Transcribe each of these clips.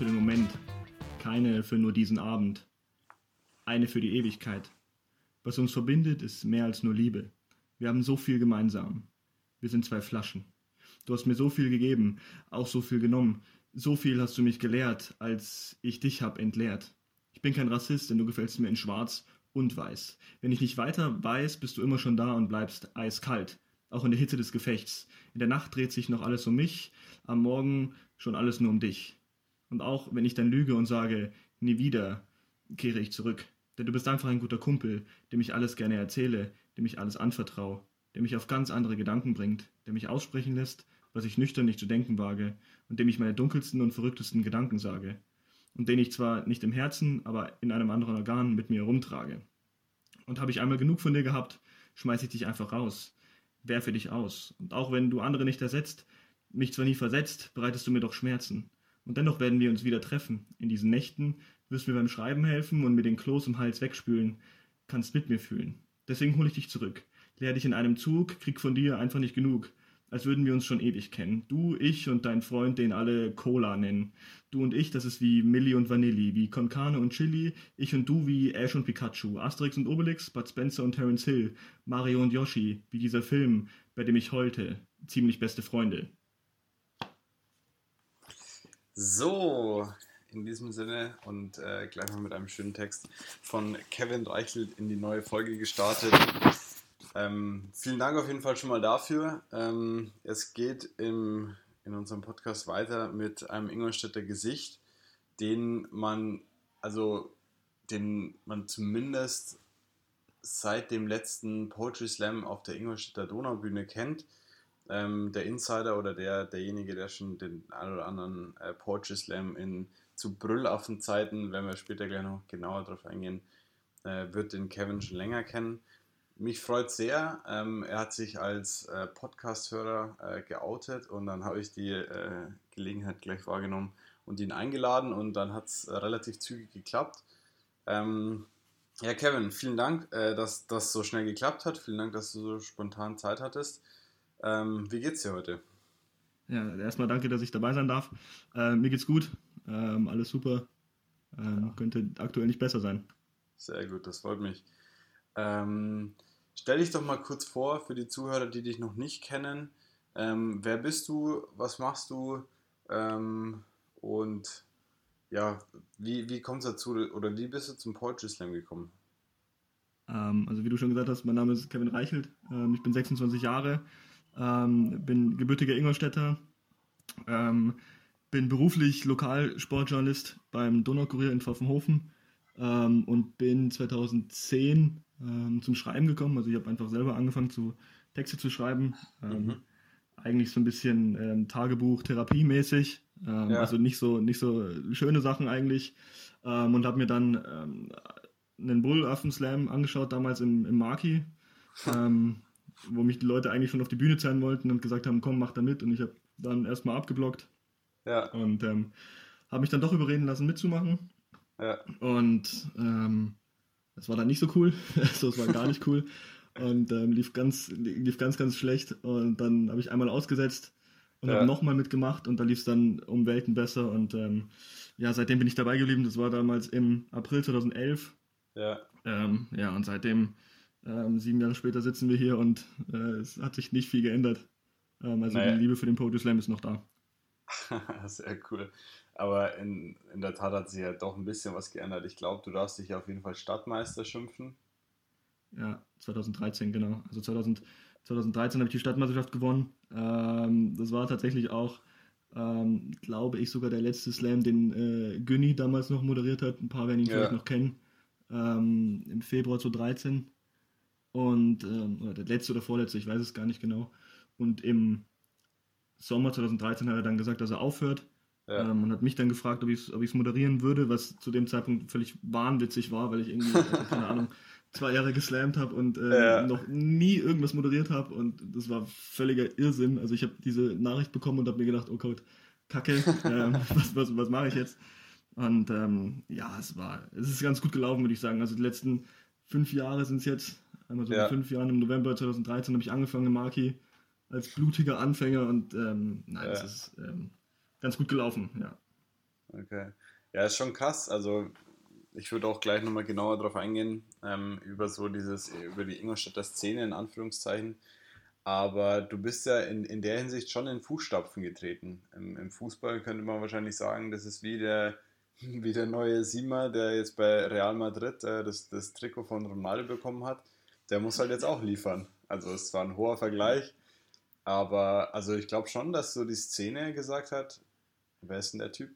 Für den Moment, keine für nur diesen Abend, eine für die Ewigkeit. Was uns verbindet, ist mehr als nur Liebe. Wir haben so viel gemeinsam. Wir sind zwei Flaschen. Du hast mir so viel gegeben, auch so viel genommen. So viel hast du mich gelehrt, als ich dich hab entleert. Ich bin kein Rassist, denn du gefällst mir in Schwarz und Weiß. Wenn ich nicht weiter weiß, bist du immer schon da und bleibst eiskalt. Auch in der Hitze des Gefechts. In der Nacht dreht sich noch alles um mich, am Morgen schon alles nur um dich. Und auch wenn ich dann lüge und sage, nie wieder, kehre ich zurück. Denn du bist einfach ein guter Kumpel, dem ich alles gerne erzähle, dem ich alles anvertraue, der mich auf ganz andere Gedanken bringt, der mich aussprechen lässt, was ich nüchtern nicht zu denken wage, und dem ich meine dunkelsten und verrücktesten Gedanken sage, und den ich zwar nicht im Herzen, aber in einem anderen Organ mit mir herumtrage. Und habe ich einmal genug von dir gehabt, schmeiß ich dich einfach raus, werfe dich aus. Und auch wenn du andere nicht ersetzt, mich zwar nie versetzt, bereitest du mir doch Schmerzen. Und dennoch werden wir uns wieder treffen. In diesen Nächten wirst du mir beim Schreiben helfen und mir den Kloß im Hals wegspülen, kannst mit mir fühlen. Deswegen hole ich dich zurück. Lehr dich in einem Zug, krieg von dir einfach nicht genug als würden wir uns schon ewig kennen. Du, ich und dein Freund, den alle Cola nennen. Du und ich, das ist wie Milli und Vanilli, wie Konkane und Chili. Ich und du wie Ash und Pikachu, Asterix und Obelix, Bud Spencer und Terence Hill, Mario und Yoshi, wie dieser Film, bei dem ich heulte. Ziemlich beste Freunde. So, in diesem Sinne und äh, gleich mal mit einem schönen Text von Kevin Reichelt in die neue Folge gestartet. Ähm, vielen Dank auf jeden Fall schon mal dafür. Ähm, es geht im, in unserem Podcast weiter mit einem Ingolstädter Gesicht, den man, also den man zumindest seit dem letzten Poetry Slam auf der Ingolstädter Donaubühne kennt. Ähm, der Insider oder der, derjenige, der schon den ein oder anderen äh, Poetry Slam in zu Brüllaffen-Zeiten, wenn wir später gleich noch genauer drauf eingehen, äh, wird den Kevin schon länger kennen. Mich freut sehr. Ähm, er hat sich als äh, Podcast-Hörer äh, geoutet und dann habe ich die äh, Gelegenheit gleich wahrgenommen und ihn eingeladen und dann hat es äh, relativ zügig geklappt. Ähm, ja, Kevin, vielen Dank, äh, dass das so schnell geklappt hat. Vielen Dank, dass du so spontan Zeit hattest. Ähm, wie geht's dir heute? Ja, erstmal danke, dass ich dabei sein darf. Äh, mir geht's gut, ähm, alles super. Ähm, ja. Könnte aktuell nicht besser sein. Sehr gut, das freut mich. Ähm, Stell dich doch mal kurz vor für die Zuhörer, die dich noch nicht kennen. Ähm, wer bist du? Was machst du? Ähm, und ja, wie, wie kommt es dazu oder wie bist du zum Poetry Slam gekommen? Ähm, also wie du schon gesagt hast, mein Name ist Kevin Reichelt. Ähm, ich bin 26 Jahre, ähm, bin gebürtiger Ingolstädter, ähm, bin beruflich Lokalsportjournalist beim Donaukurier in Pfaffenhofen und bin 2010 ähm, zum Schreiben gekommen. Also ich habe einfach selber angefangen, zu Texte zu schreiben. Ähm, mhm. Eigentlich so ein bisschen ähm, Tagebuch, Therapiemäßig. Ähm, ja. Also nicht so, nicht so schöne Sachen eigentlich. Ähm, und habe mir dann ähm, einen Bullaffen-Slam angeschaut, damals im, im Marki. wo mich die Leute eigentlich schon auf die Bühne zerren wollten und gesagt haben, komm, mach da mit. Und ich habe dann erstmal abgeblockt. Ja. Und habe mich dann doch überreden lassen, mitzumachen. Ja. Und ähm, das war dann nicht so cool. Also, das war gar nicht cool. Und ähm, lief, ganz, lief ganz, ganz schlecht. Und dann habe ich einmal ausgesetzt und ja. habe nochmal mitgemacht und da lief es dann um Welten besser. Und ähm, ja, seitdem bin ich dabei geblieben. Das war damals im April 2011. Ja. Ähm, ja, und seitdem, ähm, sieben Jahre später, sitzen wir hier und äh, es hat sich nicht viel geändert. Ähm, also naja. die Liebe für den Poetry Slam ist noch da. Sehr cool. Aber in, in der Tat hat sich ja doch ein bisschen was geändert. Ich glaube, du darfst dich auf jeden Fall Stadtmeister schimpfen. Ja, 2013, genau. Also 2000, 2013 habe ich die Stadtmeisterschaft gewonnen. Ähm, das war tatsächlich auch, ähm, glaube ich, sogar der letzte Slam, den äh, Günni damals noch moderiert hat. Ein paar werden ihn ja. vielleicht noch kennen. Ähm, Im Februar 2013. Und, ähm, oder der letzte oder vorletzte, ich weiß es gar nicht genau. Und im Sommer 2013 hat er dann gesagt, dass er aufhört. Ja. Ähm, und hat mich dann gefragt, ob ich es ob moderieren würde, was zu dem Zeitpunkt völlig wahnwitzig war, weil ich irgendwie, äh, keine Ahnung, zwei Jahre geslammt habe und äh, ja. noch nie irgendwas moderiert habe und das war völliger Irrsinn. Also ich habe diese Nachricht bekommen und habe mir gedacht, oh Gott, Kacke, äh, was, was, was mache ich jetzt? Und ähm, ja, es war, es ist ganz gut gelaufen, würde ich sagen. Also die letzten fünf Jahre sind es jetzt, einmal so ja. fünf Jahren, im November 2013 habe ich angefangen in Maki als blutiger Anfänger und ähm, nein, es ist ähm, ganz gut gelaufen, ja. Okay. Ja, ist schon krass. Also ich würde auch gleich nochmal genauer darauf eingehen, ähm, über so dieses, über die Ingolstädter Szene in Anführungszeichen. Aber du bist ja in, in der Hinsicht schon in Fußstapfen getreten. Im, Im, Fußball könnte man wahrscheinlich sagen, das ist wie der, wie der neue Sima, der jetzt bei Real Madrid äh, das, das Trikot von Ronaldo bekommen hat. Der muss halt jetzt auch liefern. Also es war ein hoher Vergleich. Aber also ich glaube schon, dass so die Szene gesagt hat, wer ist denn der Typ?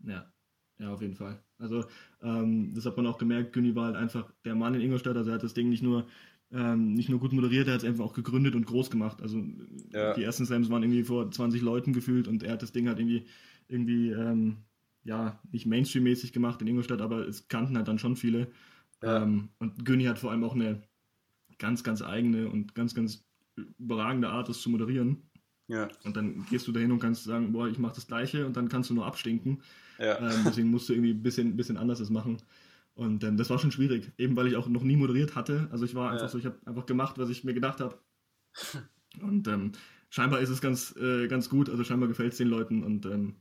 Ja, ja, auf jeden Fall. Also ähm, das hat man auch gemerkt, Günni war halt einfach der Mann in Ingolstadt, also er hat das Ding nicht nur ähm, nicht nur gut moderiert, er hat es einfach auch gegründet und groß gemacht. Also ja. die ersten Slams waren irgendwie vor 20 Leuten gefühlt und er hat das Ding halt irgendwie, irgendwie ähm, ja, nicht Mainstream-mäßig gemacht in Ingolstadt, aber es kannten halt dann schon viele. Ja. Ähm, und Günni hat vor allem auch eine ganz, ganz eigene und ganz, ganz überragende Art, das zu moderieren. Ja. Und dann gehst du dahin und kannst sagen, boah, ich mache das Gleiche und dann kannst du nur abstinken. Ja. Ähm, deswegen musst du irgendwie ein bisschen, bisschen anders das machen. Und ähm, das war schon schwierig, eben weil ich auch noch nie moderiert hatte. Also ich war einfach ja. so, ich habe einfach gemacht, was ich mir gedacht habe. Und ähm, scheinbar ist es ganz, äh, ganz gut, also scheinbar gefällt es den Leuten und ähm,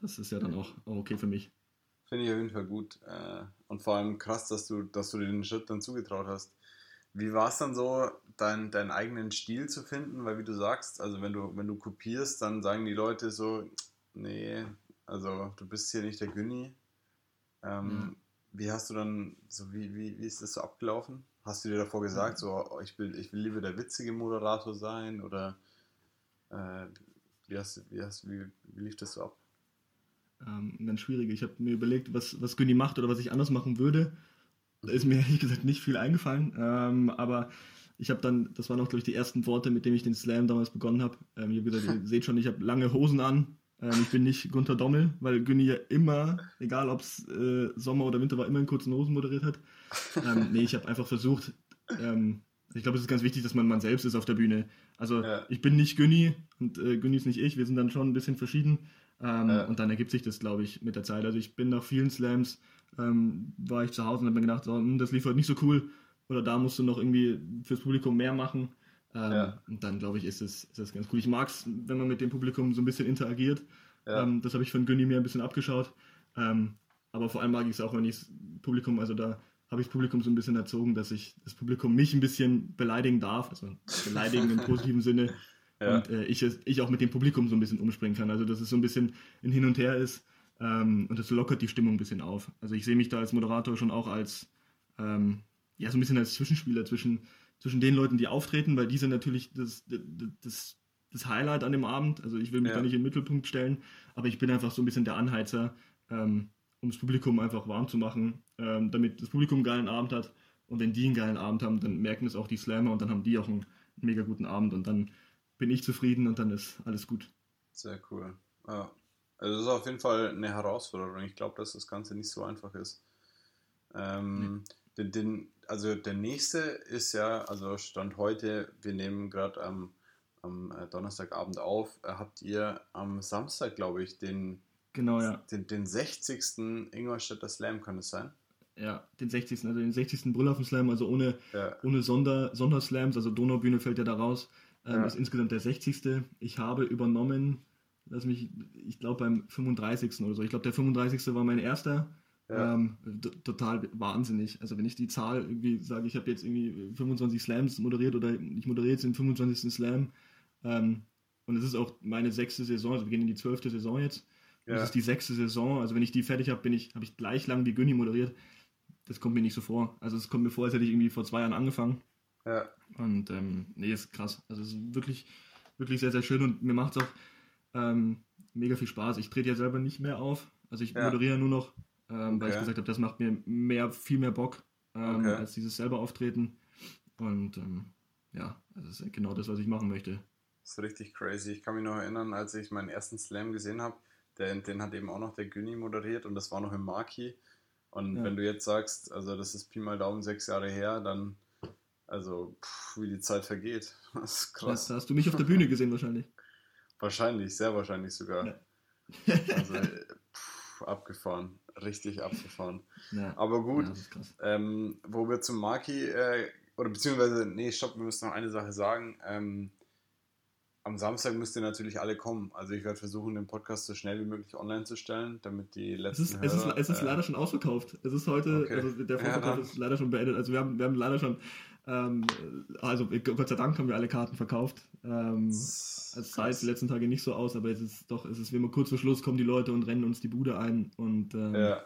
das ist ja dann auch, auch okay für mich. Finde ich auf jeden Fall gut. Äh, und vor allem krass, dass du, dass du den Schritt dann zugetraut hast. Wie war es dann so, dein, deinen eigenen Stil zu finden? Weil wie du sagst, also wenn du, wenn du kopierst, dann sagen die Leute so, nee, also du bist hier nicht der Günni. Ähm, mhm. Wie hast du dann, so wie, wie, wie ist das so abgelaufen? Hast du dir davor gesagt, so oh, ich will, ich will lieber der witzige Moderator sein oder äh, wie, hast, wie, hast, wie, wie lief das so ab? Ähm, ganz schwierig. Ich habe mir überlegt, was, was Günni macht oder was ich anders machen würde. Da ist mir ehrlich gesagt nicht viel eingefallen. Ähm, aber ich habe dann, das waren auch, glaube ich, die ersten Worte, mit denen ich den Slam damals begonnen habe. Ähm, ich habe gesagt, ihr seht schon, ich habe lange Hosen an. Ähm, ich bin nicht Gunter Dommel, weil Günni ja immer, egal ob es äh, Sommer oder Winter war, immer in kurzen Hosen moderiert hat. Ähm, nee, ich habe einfach versucht, ähm, ich glaube, es ist ganz wichtig, dass man man selbst ist auf der Bühne. Also ja. ich bin nicht Günni und äh, Günni ist nicht ich, wir sind dann schon ein bisschen verschieden. Ähm, ja. Und dann ergibt sich das, glaube ich, mit der Zeit. Also ich bin nach vielen Slams ähm, war ich zu Hause und habe mir gedacht, so, hm, das lief heute nicht so cool oder da musst du noch irgendwie fürs Publikum mehr machen. Ähm, ja. Und dann, glaube ich, ist es, ist das ganz cool. Ich mag es, wenn man mit dem Publikum so ein bisschen interagiert. Ja. Ähm, das habe ich von Günni mir ein bisschen abgeschaut. Ähm, aber vor allem mag ich es auch, wenn ich das Publikum, also da habe ich das Publikum so ein bisschen erzogen, dass ich das Publikum mich ein bisschen beleidigen darf, also beleidigen im positiven Sinne. Ja. Und äh, ich, ich auch mit dem Publikum so ein bisschen umspringen kann. Also dass es so ein bisschen ein Hin und Her ist. Ähm, und das lockert die Stimmung ein bisschen auf. Also ich sehe mich da als Moderator schon auch als, ähm, ja, so ein bisschen als Zwischenspieler zwischen, zwischen den Leuten, die auftreten, weil die sind natürlich das, das, das Highlight an dem Abend. Also ich will mich ja. da nicht in den Mittelpunkt stellen, aber ich bin einfach so ein bisschen der Anheizer, ähm, um das Publikum einfach warm zu machen, ähm, damit das Publikum einen geilen Abend hat. Und wenn die einen geilen Abend haben, dann merken es auch die Slammer und dann haben die auch einen, einen mega guten Abend und dann bin ich zufrieden und dann ist alles gut. Sehr cool. Ja. Also das ist auf jeden Fall eine Herausforderung. Ich glaube, dass das Ganze nicht so einfach ist. Ähm, nee. den, den, also der nächste ist ja, also Stand heute, wir nehmen gerade am, am äh, Donnerstagabend auf, äh, habt ihr am Samstag, glaube ich, den, genau, ja. den, den 60. Ingolstädter Slam, kann es sein? Ja, den 60. also den 60. Brüllhaufen Slam, also ohne, ja. ohne Sonder, Sonderslams, also Donaubühne fällt ja da raus, ähm, ja. ist insgesamt der 60. Ich habe übernommen lass mich, ich glaube beim 35. oder so. Ich glaube, der 35. war mein erster. Ja. Ähm, total wahnsinnig. Also wenn ich die Zahl irgendwie sage, ich habe jetzt irgendwie 25 Slams moderiert oder ich moderiere jetzt den 25. Slam ähm, und es ist auch meine sechste Saison, also wir gehen in die zwölfte Saison jetzt. Ja. Das ist die sechste Saison. Also wenn ich die fertig habe, bin ich, habe ich gleich lang wie Günni moderiert. Das kommt mir nicht so vor. Also es kommt mir vor, als hätte ich irgendwie vor zwei Jahren angefangen. Ja. Und ähm, nee, ist krass. Also es ist wirklich, wirklich sehr, sehr schön und mir macht es auch ähm, mega viel Spaß. Ich trete ja selber nicht mehr auf. Also ich ja. moderiere nur noch, ähm, okay. weil ich gesagt habe, das macht mir mehr, viel mehr Bock ähm, okay. als dieses selber Auftreten. Und ähm, ja, das ist genau das, was ich machen möchte. Das ist richtig crazy. Ich kann mich noch erinnern, als ich meinen ersten Slam gesehen habe, den, den hat eben auch noch der Günni moderiert und das war noch im Marquis. Und ja. wenn du jetzt sagst, also das ist Pi mal Daumen sechs Jahre her, dann, also pff, wie die Zeit vergeht. Das ist krass. Da hast du mich auf der Bühne gesehen wahrscheinlich. Wahrscheinlich, sehr wahrscheinlich sogar. Ja. also pff, abgefahren, richtig abgefahren. Ja. Aber gut, ja, ähm, wo wir zum Maki, äh, oder beziehungsweise, nee, stopp, wir müssen noch eine Sache sagen. Ähm, am Samstag müsst ihr natürlich alle kommen. Also ich werde versuchen, den Podcast so schnell wie möglich online zu stellen, damit die letzten es ist, Hörer, es ist, es ist äh, leider schon ausverkauft. Es ist heute, okay. also der Vorverkauf ja, ist leider schon beendet. Also wir haben, wir haben leider schon, ähm, also Gott sei Dank haben wir alle Karten verkauft. Ähm, es sah jetzt die letzten Tage nicht so aus, aber es ist doch, es ist wie immer kurz vor Schluss kommen die Leute und rennen uns die Bude ein und ähm, ja.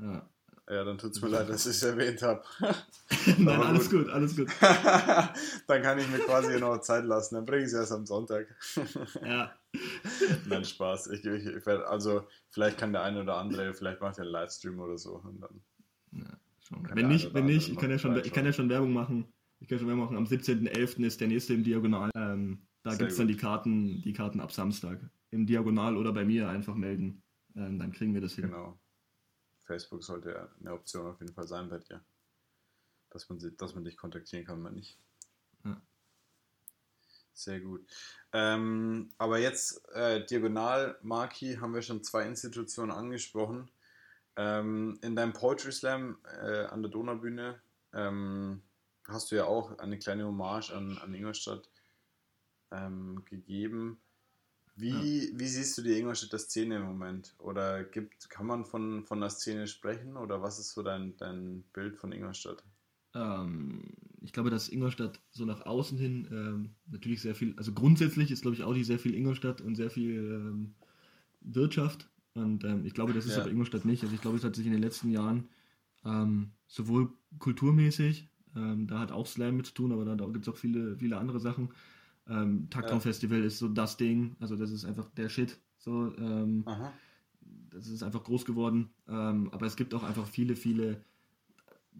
ja. Ja, dann tut es mir leid, dass ich es erwähnt habe. Nein, alles gut. gut, alles gut. dann kann ich mir quasi noch Zeit lassen. Dann bringe ich es erst am Sonntag. ja. Nein, Spaß. Ich, ich, ich werd, also, vielleicht kann der eine oder andere, vielleicht macht er einen Livestream oder so. Und dann ja, wenn nicht, wenn nicht, ich kann, ja schon, ich kann ja schon Werbung machen. Ich kann schon Werbung machen. Am 17.11. ist der nächste im Diagonal. Ähm, da gibt es dann die Karten, die Karten ab Samstag. Im Diagonal oder bei mir einfach melden. Ähm, dann kriegen wir das hin. Genau. Facebook sollte eine Option auf jeden Fall sein bei dir. Dass man, dass man dich kontaktieren kann, wenn nicht. Ja. Sehr gut. Ähm, aber jetzt äh, Diagonal, Marki, haben wir schon zwei Institutionen angesprochen. Ähm, in deinem Poetry Slam äh, an der Donaubühne ähm, hast du ja auch eine kleine Hommage an, an Ingolstadt ähm, gegeben. Wie, ja. wie siehst du die Ingolstädter Szene im Moment? Oder gibt, kann man von, von der Szene sprechen? Oder was ist so dein, dein Bild von Ingolstadt? Ähm, ich glaube, dass Ingolstadt so nach außen hin ähm, natürlich sehr viel, also grundsätzlich ist, glaube ich, Audi sehr viel Ingolstadt und sehr viel ähm, Wirtschaft. Und ähm, ich glaube, das ist ja. aber Ingolstadt nicht. Also ich glaube, es hat sich in den letzten Jahren ähm, sowohl kulturmäßig, ähm, da hat auch Slam mit zu tun, aber da, da gibt es auch viele, viele andere Sachen, ähm, Taktraum Festival ist so das Ding, also das ist einfach der Shit. So, ähm, das ist einfach groß geworden. Ähm, aber es gibt auch einfach viele, viele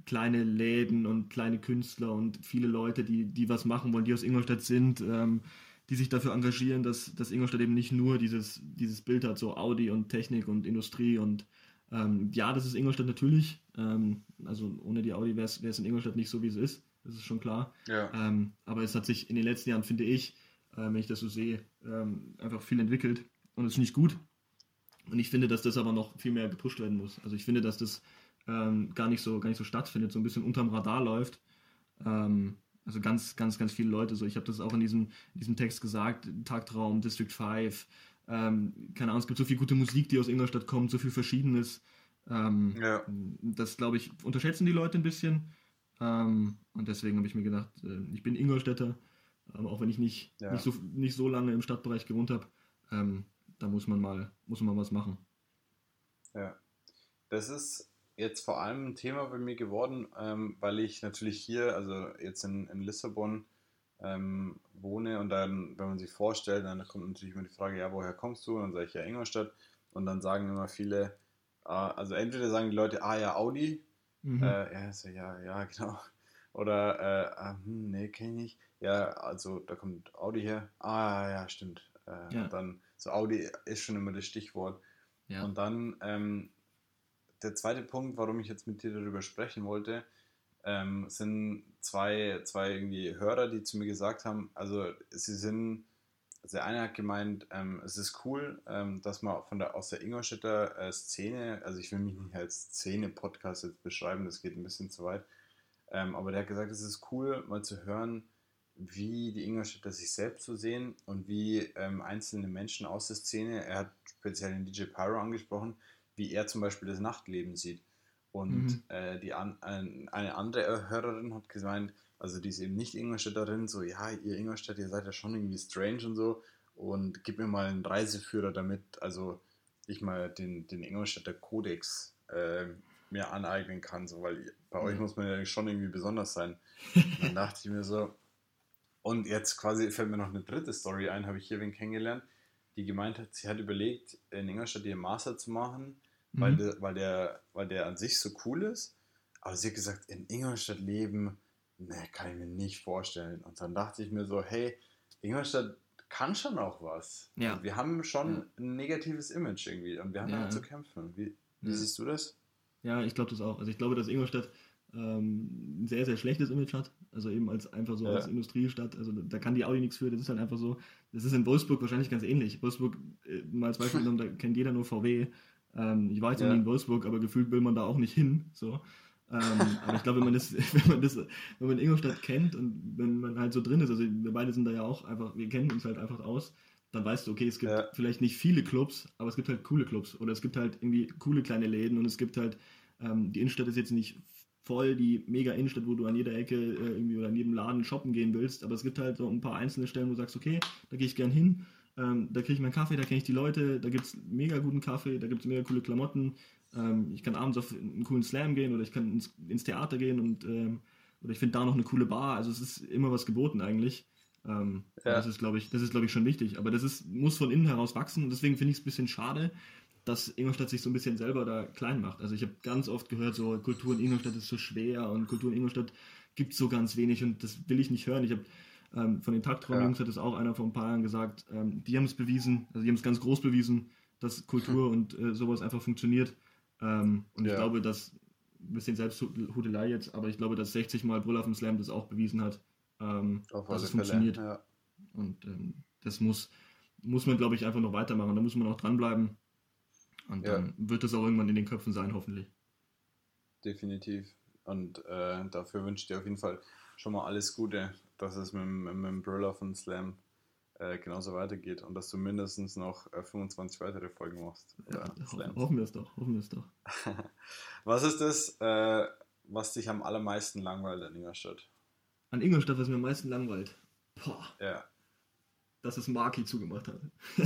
kleine Läden und kleine Künstler und viele Leute, die, die was machen wollen, die aus Ingolstadt sind, ähm, die sich dafür engagieren, dass, dass Ingolstadt eben nicht nur dieses, dieses Bild hat, so Audi und Technik und Industrie und ähm, ja, das ist Ingolstadt natürlich. Ähm, also ohne die Audi wäre es in Ingolstadt nicht so, wie es ist das ist schon klar. Ja. Ähm, aber es hat sich in den letzten Jahren, finde ich, äh, wenn ich das so sehe, ähm, einfach viel entwickelt und das finde ich gut. Und ich finde, dass das aber noch viel mehr gepusht werden muss. Also ich finde, dass das ähm, gar, nicht so, gar nicht so stattfindet, so ein bisschen unterm Radar läuft. Ähm, also ganz, ganz, ganz viele Leute. So, ich habe das auch in diesem, in diesem Text gesagt, Tagtraum, District 5, ähm, keine Ahnung, es gibt so viel gute Musik, die aus Ingolstadt kommt, so viel Verschiedenes. Ähm, ja. Das, glaube ich, unterschätzen die Leute ein bisschen. Ähm, und deswegen habe ich mir gedacht, äh, ich bin Ingolstädter, aber auch wenn ich nicht, ja. nicht, so, nicht so lange im Stadtbereich gewohnt habe, ähm, da muss man mal, muss man mal was machen. Ja, das ist jetzt vor allem ein Thema bei mir geworden, ähm, weil ich natürlich hier, also jetzt in, in Lissabon, ähm, wohne und dann, wenn man sich vorstellt, dann kommt natürlich immer die Frage, ja, woher kommst du? Und dann sage ich ja Ingolstadt und dann sagen immer viele, äh, also entweder sagen die Leute, ah ja, Audi, Mhm. Äh, ja, so, ja, ja, genau. Oder, äh, äh, hm, nee, kenne ich nicht. Ja, also da kommt Audi her. Ah, ja, stimmt. Äh, ja. Und dann, so Audi ist schon immer das Stichwort. Ja. Und dann, ähm, der zweite Punkt, warum ich jetzt mit dir darüber sprechen wollte, ähm, sind zwei, zwei irgendwie Hörer, die zu mir gesagt haben, also sie sind also der eine hat gemeint, ähm, es ist cool, ähm, dass man von der, aus der Ingolstädter äh, Szene, also ich will mich nicht als Szene-Podcast jetzt beschreiben, das geht ein bisschen zu weit, ähm, aber der hat gesagt, es ist cool, mal zu hören, wie die Ingolstädter sich selbst so sehen und wie ähm, einzelne Menschen aus der Szene, er hat speziell den DJ Pyro angesprochen, wie er zum Beispiel das Nachtleben sieht. Und mhm. äh, die an, äh, eine andere Hörerin hat gemeint, also die ist eben nicht Ingolstädterin, so, ja, ihr Ingolstadt, ihr seid ja schon irgendwie strange und so. Und gib mir mal einen Reiseführer, damit also ich mal den, den Ingolstädter Kodex äh, mir aneignen kann, so, weil bei euch muss man ja schon irgendwie besonders sein. Und dann dachte ich mir so, und jetzt quasi fällt mir noch eine dritte Story ein, habe ich hier wen kennengelernt, die gemeint hat, sie hat überlegt, in Ingolstadt ihren Master zu machen, mhm. weil, der, weil, der, weil der an sich so cool ist. Aber sie hat gesagt, in Ingolstadt leben, ne, kann ich mir nicht vorstellen. Und dann dachte ich mir so, hey, Ingolstadt kann schon auch was. Ja. Wir haben schon ja. ein negatives Image irgendwie und wir haben ja. damit zu kämpfen. Wie, wie ja. siehst du das? Ja, ich glaube das auch. Also ich glaube, dass Ingolstadt ähm, ein sehr, sehr schlechtes Image hat. Also eben als einfach so als Industriestadt. Also da kann die Audi nichts für. Das ist halt einfach so. Das ist in Wolfsburg wahrscheinlich ganz ähnlich. Wolfsburg, äh, mal als Beispiel genommen, da kennt jeder nur VW. Ähm, ich war jetzt noch nie in Wolfsburg, aber gefühlt will man da auch nicht hin. So. Ähm, aber ich glaube, wenn man das, wenn man das, wenn man Ingolstadt kennt und wenn man halt so drin ist, also wir beide sind da ja auch einfach, wir kennen uns halt einfach aus, dann weißt du, okay, es gibt Ja. vielleicht nicht viele Clubs, aber es gibt halt coole Clubs oder es gibt halt irgendwie coole kleine Läden und es gibt halt, ähm, die Innenstadt ist jetzt nicht voll die mega Innenstadt, wo du an jeder Ecke äh, irgendwie oder an jedem Laden shoppen gehen willst, aber es gibt halt so ein paar einzelne Stellen, wo du sagst, okay, da gehe ich gern hin, ähm, da kriege ich meinen Kaffee, da kenne ich die Leute, da gibt es mega guten Kaffee, da gibt es mega coole Klamotten, ähm, ich kann abends auf einen coolen Slam gehen oder ich kann ins, ins Theater gehen und ähm, oder ich finde da noch eine coole Bar, also es ist immer was geboten eigentlich. Ähm, Ja. Das ist, glaube ich, das ist, glaube ich, schon wichtig. Aber das ist, muss von innen heraus wachsen und deswegen finde ich es ein bisschen schade, dass Ingolstadt sich so ein bisschen selber da klein macht. Also ich habe ganz oft gehört, so Kultur in Ingolstadt ist so schwer und Kultur in Ingolstadt gibt es so ganz wenig und das will ich nicht hören. Ich habe ähm, von den Taktraum-Jungs hat es auch einer vor ein paar Jahren gesagt, ähm, die haben es bewiesen, also die haben es ganz groß bewiesen, dass Kultur und äh, sowas einfach funktioniert. Ähm, und ich Ja. glaube, dass ein bisschen Selbsthudelei jetzt, aber ich glaube, dass 60 Mal Brüll auf dem Slam das auch bewiesen hat, ähm, dass es funktioniert. Ja. Und ähm, das muss, muss man, glaube ich, einfach noch weitermachen. Da muss man auch dranbleiben. Und Ja. dann wird das auch irgendwann in den Köpfen sein, hoffentlich. Definitiv. Und äh, dafür wünsche ich dir auf jeden Fall schon mal alles Gute, dass es mit, dem- mit, dem Brüller von Slam äh, genauso weitergeht und dass du mindestens noch äh, 25 weitere Folgen machst. Ja, hoffen wir es doch, hoffen wir es doch. Was ist das, äh, was dich am allermeisten langweilt in Ingolstadt? An Ingolstadt, was mir am meisten langweilt, boah, Ja. Dass es Marki zugemacht hat.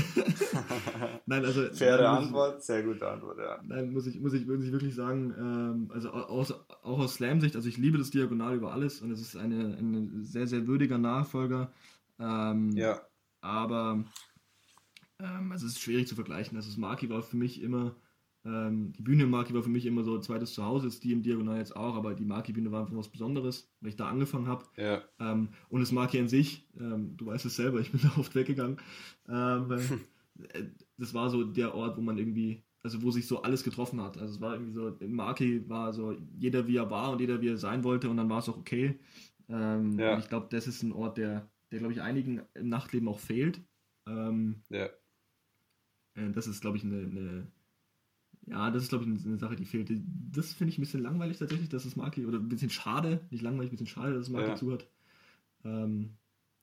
Nein, also. Faire Antwort, sehr gute Antwort, ja. Nein, muss ich, muss ich, muss ich wirklich sagen, ähm, also au- aus, auch aus Slam-Sicht, also ich liebe das Diagonal über alles und es ist eine, ein sehr, sehr würdiger Nachfolger. Ähm, Ja, aber ähm, also es ist schwierig zu vergleichen. Also das Marki war für mich immer, ähm, die Bühne im Marki war für mich immer so ein zweites Zuhause, ist die im Diagonal jetzt auch, aber die Marki-Bühne war einfach was Besonderes, weil ich da angefangen habe. ja, Ähm, und das Marki an sich, ähm, du weißt es selber, ich bin da oft weggegangen. Ähm, äh, das war so der Ort, wo man irgendwie, also wo sich so alles getroffen hat. Also es war irgendwie so, im Marki war so jeder wie er war und jeder wie er sein wollte und dann war es auch okay. Ähm, Ja. Und ich glaube, das ist ein Ort, der, der glaube ich einigen im Nachtleben auch fehlt. Ähm, ja. äh, das ist, glaube ich, eine, eine ja, das ist, glaube ich, eine, Sache, die fehlt. Das finde ich ein bisschen langweilig tatsächlich, dass das Marki, oder ein bisschen schade, nicht langweilig, ein bisschen schade, dass das Marki Ja. zu hat. Ähm,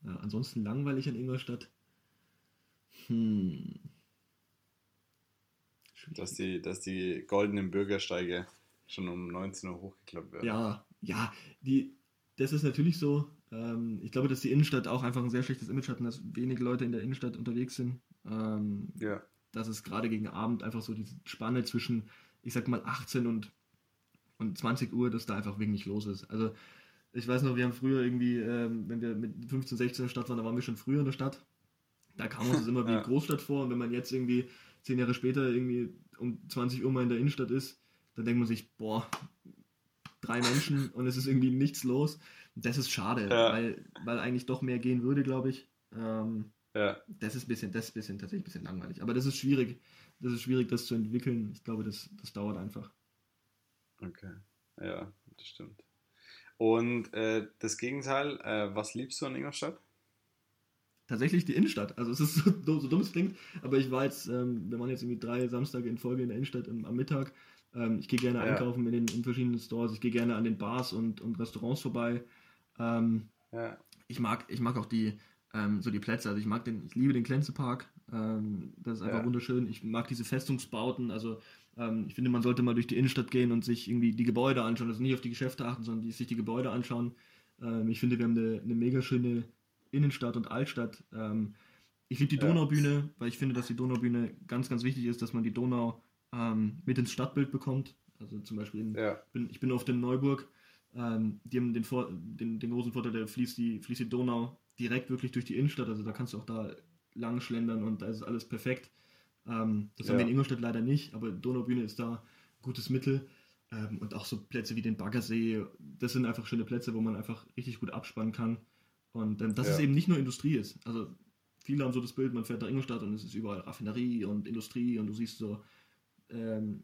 ja, ansonsten langweilig an Ingolstadt. Hm. Dass die, dass die goldenen Bürgersteige schon um 19 Uhr hochgeklappt werden. Ja, ja, die, das ist natürlich so. Ähm, ich glaube, dass die Innenstadt auch einfach ein sehr schlechtes Image hat und dass wenige Leute in der Innenstadt unterwegs sind. Ähm, Ja, dass es gerade gegen Abend einfach so diese Spanne zwischen, ich sag mal, 18 und, und 20 Uhr, dass da einfach wenig los ist. Also ich weiß noch, wir haben früher irgendwie, ähm, wenn wir mit 15, 16 in der Stadt waren, da waren wir schon früher in der Stadt. Da kam uns das immer wie Ja. Großstadt vor und wenn man jetzt irgendwie zehn Jahre später irgendwie um 20 Uhr mal in der Innenstadt ist, dann denkt man sich, boah, drei Menschen und es ist irgendwie nichts los. Und das ist schade, Ja. weil, weil eigentlich doch mehr gehen würde, glaube ich. Ähm, ja, das ist ein bisschen, das ist bisschen, tatsächlich ein bisschen langweilig. Aber das ist schwierig. Das ist schwierig, das zu entwickeln. Ich glaube, das, das dauert einfach. okay. Ja, das stimmt. Und äh, das Gegenteil, äh, was liebst du an Ingolstadt? Tatsächlich die Innenstadt. Also es ist so, so, so dumm es klingt, aber ich war jetzt, ähm, wir waren jetzt irgendwie drei Samstage in Folge in der Innenstadt am, am Mittag. Ähm, ich gehe gerne Ja. einkaufen in den in verschiedenen Stores. Ich gehe gerne an den Bars und, und Restaurants vorbei. Ähm, Ja, ich mag, ich mag auch die, ähm, so die Plätze. Also ich mag den, ich liebe den Klenzepark. Ähm, das ist einfach Ja. wunderschön. Ich mag diese Festungsbauten. Also ähm, ich finde, man sollte mal durch die Innenstadt gehen und sich irgendwie die Gebäude anschauen. Also nicht auf die Geschäfte achten, sondern die, sich die Gebäude anschauen. Ähm, ich finde, wir haben eine, eine mega schöne Innenstadt und Altstadt. Ähm, ich liebe die Ja. Donaubühne, weil ich finde, dass die Donaubühne ganz, ganz wichtig ist, dass man die Donau ähm, mit ins Stadtbild bekommt. Also zum Beispiel in, ja, bin, ich bin oft in Neuburg. Die haben den, den, den großen Vorteil, da fließt die, fließt die Donau direkt wirklich durch die Innenstadt. Also da kannst du auch da lang schlendern und da ist alles perfekt. Ähm, das haben Ja. wir in Ingolstadt leider nicht, aber Donaubühne ist da ein gutes Mittel. Ähm, und auch so Plätze wie den Baggersee, das sind einfach schöne Plätze, wo man einfach richtig gut abspannen kann. Und ähm, dass Ja. es eben nicht nur Industrie ist. Also viele haben so das Bild, man fährt nach Ingolstadt und es ist überall Raffinerie und Industrie und du siehst so, ähm,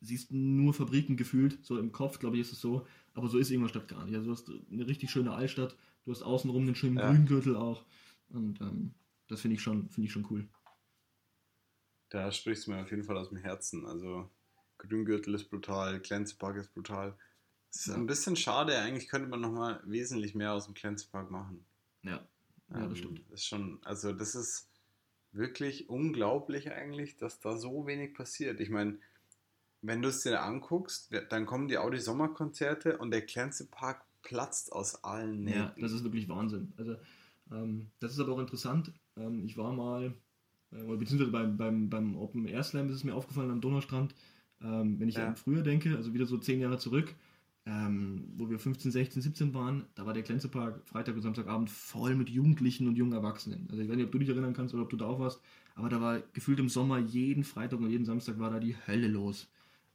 siehst nur Fabriken gefühlt, so im Kopf, glaube ich, ist es so, aber so ist Ingolstadt gar nicht. Also du hast eine richtig schöne Altstadt, du hast außenrum einen schönen Ja. Grüngürtel auch und ähm, das finde ich schon, finde ich schon cool. da sprichst du mir auf jeden Fall aus dem Herzen. Also Grüngürtel ist brutal, Glänzepark ist brutal. Es ist Ja. ein bisschen schade, eigentlich könnte man nochmal wesentlich mehr aus dem Glänzepark machen. Ja, ja Ähm, das stimmt. Ist schon, also das ist wirklich unglaublich eigentlich, dass da so wenig passiert. Ich meine, wenn du es dir anguckst, dann kommen die Audi Sommerkonzerte und der Glänzepark platzt aus allen Nähten. Ja, das ist wirklich Wahnsinn. Also, ähm, das ist aber auch interessant. Ähm, ich war mal, äh, beziehungsweise beim, beim, beim Open Air Slam ist es mir aufgefallen am Donaustrand, ähm, wenn ich Ja. an früher denke, also wieder so zehn Jahre zurück, ähm, wo wir 15, 16, 17 waren, da war der Glänzepark Freitag und Samstagabend voll mit Jugendlichen und jungen Erwachsenen. Also ich weiß nicht, ob du dich erinnern kannst oder ob du da auch warst, aber da war gefühlt im Sommer jeden Freitag und jeden Samstag war da die Hölle los.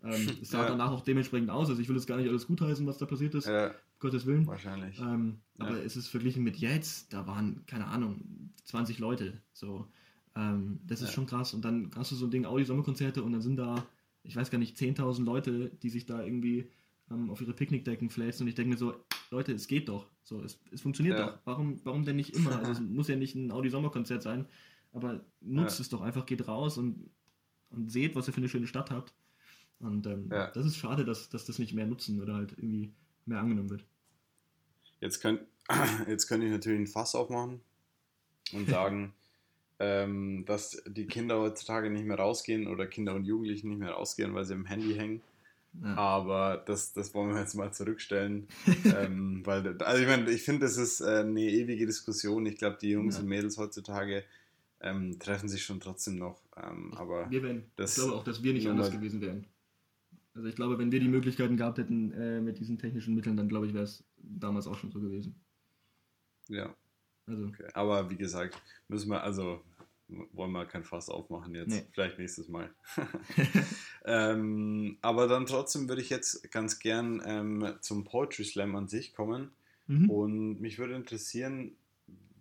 Ähm, es sah Ja. danach auch dementsprechend aus. Also ich will jetzt gar nicht alles gutheißen, was da passiert ist, Ja, Gottes Willen. wahrscheinlich. Ähm, aber Ja. es ist verglichen mit jetzt, da waren, keine Ahnung, 20 Leute. So. Ähm, das ist schon krass. Und dann hast du so ein Ding, Audi Sommerkonzerte und dann sind da, ich weiß gar nicht, 10.000 Leute, die sich da irgendwie ähm, auf ihre Picknickdecken fläzen. Und ich denke mir so, Leute, es geht doch. So, es, es funktioniert doch. Warum, warum denn nicht immer? Also es muss ja nicht ein Audi Sommerkonzert sein, aber nutzt es doch einfach, geht raus und, und seht, was ihr für eine schöne Stadt habt. Und ähm, Ja. das ist schade, dass, dass das nicht mehr nutzen oder halt irgendwie mehr angenommen wird. Jetzt, könnt, jetzt könnte ich natürlich ein Fass aufmachen und sagen, ähm, dass die Kinder heutzutage nicht mehr rausgehen oder Kinder und Jugendlichen nicht mehr rausgehen, weil sie im Handy hängen. Ja. Aber das, das wollen wir jetzt mal zurückstellen. ähm, weil, also ich meine, ich finde, das ist äh, eine ewige Diskussion. Ich glaube, die Jungs Ja. und Mädels heutzutage ähm, treffen sich schon trotzdem noch. Ähm, aber Wir wären, ich glaube auch, dass wir nicht anders gewesen wären. Also ich glaube, wenn wir die Möglichkeiten gehabt hätten äh, mit diesen technischen Mitteln, dann glaube ich, wäre es damals auch schon so gewesen. ja, Also okay. Aber wie gesagt, müssen wir, also wollen wir kein Fass aufmachen jetzt. Nee. Vielleicht nächstes Mal. ähm, aber dann trotzdem würde ich jetzt ganz gern ähm, zum Poetry Slam an sich kommen. mhm. Und mich würde interessieren,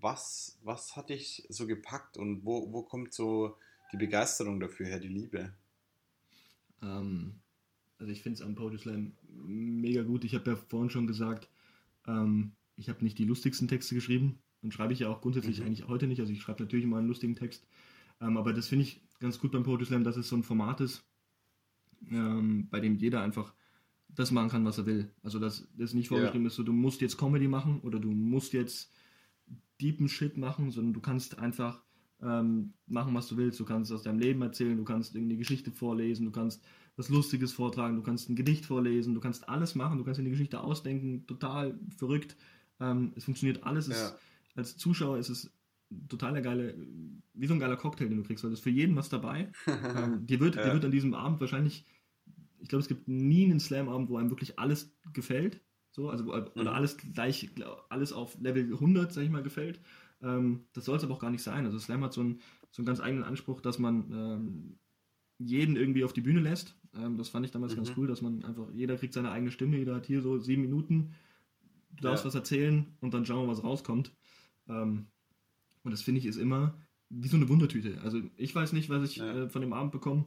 was, was hat dich so gepackt und wo, wo kommt so die Begeisterung dafür her, die Liebe? ähm, also ich finde es am Poetry Slam mega gut. Ich habe ja vorhin schon gesagt, ähm, ich habe nicht die lustigsten Texte geschrieben und schreibe ich ja auch grundsätzlich Mhm. eigentlich heute nicht. Also ich schreibe natürlich mal einen lustigen Text, ähm, aber das finde ich ganz gut beim Poetry Slam, dass es so ein Format ist, ähm, bei dem jeder einfach das machen kann, was er will. Also dass das nicht vorgeschrieben ist, so du musst jetzt Comedy machen oder du musst jetzt deepen Shit machen, sondern du kannst einfach ähm, machen, was du willst. Du kannst aus deinem Leben erzählen, du kannst irgendeine Geschichte vorlesen, du kannst was Lustiges vortragen, du kannst ein Gedicht vorlesen, du kannst alles machen, du kannst dir eine Geschichte ausdenken, total verrückt. Ähm, es funktioniert alles. Es, Ja. Als Zuschauer ist es total der geile, wie so ein geiler Cocktail, den du kriegst, weil es ist für jeden was dabei. ähm, dir, wird, dir Ja. wird an diesem Abend wahrscheinlich, ich glaube, es gibt nie einen Slam-Abend, wo einem wirklich alles gefällt. So, also wo- Mhm. oder alles gleich, alles auf Level 100, sag ich mal, gefällt. Ähm, das soll es aber auch gar nicht sein. Also Slam hat so einen, so einen ganz eigenen Anspruch, dass man ähm, jeden irgendwie auf die Bühne lässt. Ähm, das fand ich damals ganz Mhm. cool, dass man einfach, jeder kriegt seine eigene Stimme, jeder hat hier so sieben Minuten, du darfst Ja. was erzählen und dann schauen wir, was rauskommt. Ähm, und das finde ich ist immer wie so eine Wundertüte. Also ich weiß nicht, was ich Ja. äh, von dem Abend bekomme.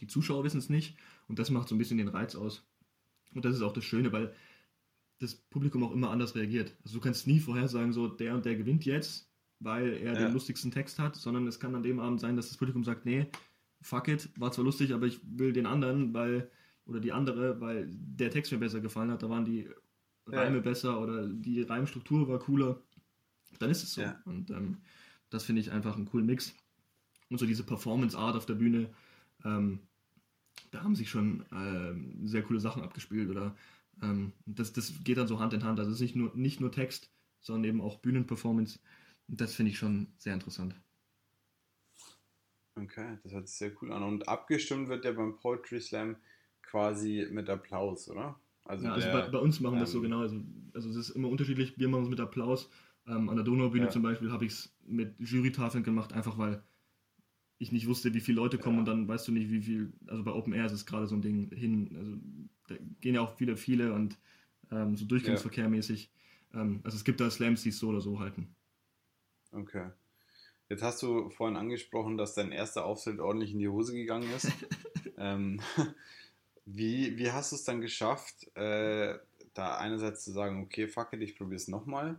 Die Zuschauer wissen es nicht. Und das macht so ein bisschen den Reiz aus. Und das ist auch das Schöne, weil das Publikum auch immer anders reagiert. Also du kannst nie vorhersagen, so der und der gewinnt jetzt, weil er Ja. den lustigsten Text hat, sondern es kann an dem Abend sein, dass das Publikum sagt, nee, fuck it, war zwar lustig, aber ich will den anderen, weil, oder die andere, weil der Text mir besser gefallen hat, da waren die Ja. Reime besser oder die Reimstruktur war cooler. Dann ist es so. Ja. Und ähm, das finde ich einfach einen coolen Mix. Und so diese Performance-Art auf der Bühne, ähm, da haben sich schon ähm, sehr coole Sachen abgespielt oder ähm, das, das geht dann so Hand in Hand. Also es ist nicht nur, nicht nur Text, sondern eben auch Bühnenperformance. Das finde ich schon sehr interessant. Okay, das hört sich sehr cool an. Und abgestimmt wird ja beim Poetry Slam quasi mit Applaus, oder? Also, Ja, also der, bei, bei uns machen wir es so ähm, genau. Also, also es ist immer unterschiedlich. Wir machen es mit Applaus. Ähm, an der Donaubühne Ja. zum Beispiel habe ich es mit Jurytafeln gemacht, einfach weil ich nicht wusste, wie viele Leute kommen Ja. und dann weißt du nicht, wie viel. Also bei Open Air ist es gerade so ein Ding hin. Also da gehen ja auch wieder viele und ähm, so Durchgangsverkehr mäßig. Ähm, also es gibt da Slams, die es so oder so halten. Okay. Jetzt hast du vorhin angesprochen, dass dein erster Auftritt ordentlich in die Hose gegangen ist. ähm, wie, wie hast du es dann geschafft, äh, da einerseits zu sagen, okay, fuck it, ich probiere es nochmal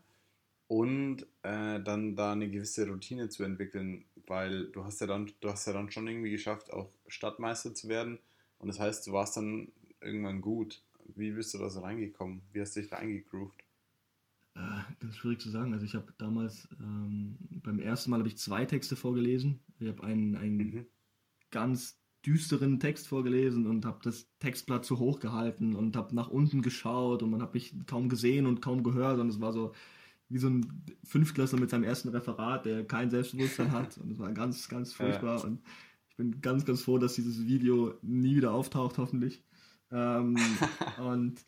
und äh, dann da eine gewisse Routine zu entwickeln, weil du hast ja dann, du hast ja dann schon irgendwie geschafft, auch Stadtmeister zu werden Und das heißt, du warst dann irgendwann gut. Wie bist du da so reingekommen? Wie hast du dich da eingegroovt? Äh, das ist schwierig zu sagen. Also ich habe damals ähm, beim ersten Mal habe ich zwei Texte vorgelesen. Ich habe einen, einen mhm. ganz düsteren Text vorgelesen und habe das Textblatt zu hoch gehalten und habe nach unten geschaut und man hat mich kaum gesehen und kaum gehört und es war so wie so ein Fünftklässler mit seinem ersten Referat, der kein Selbstbewusstsein hat und es war ganz, ganz furchtbar ja. und ich bin ganz, ganz froh, dass dieses Video nie wieder auftaucht, hoffentlich. Ähm, und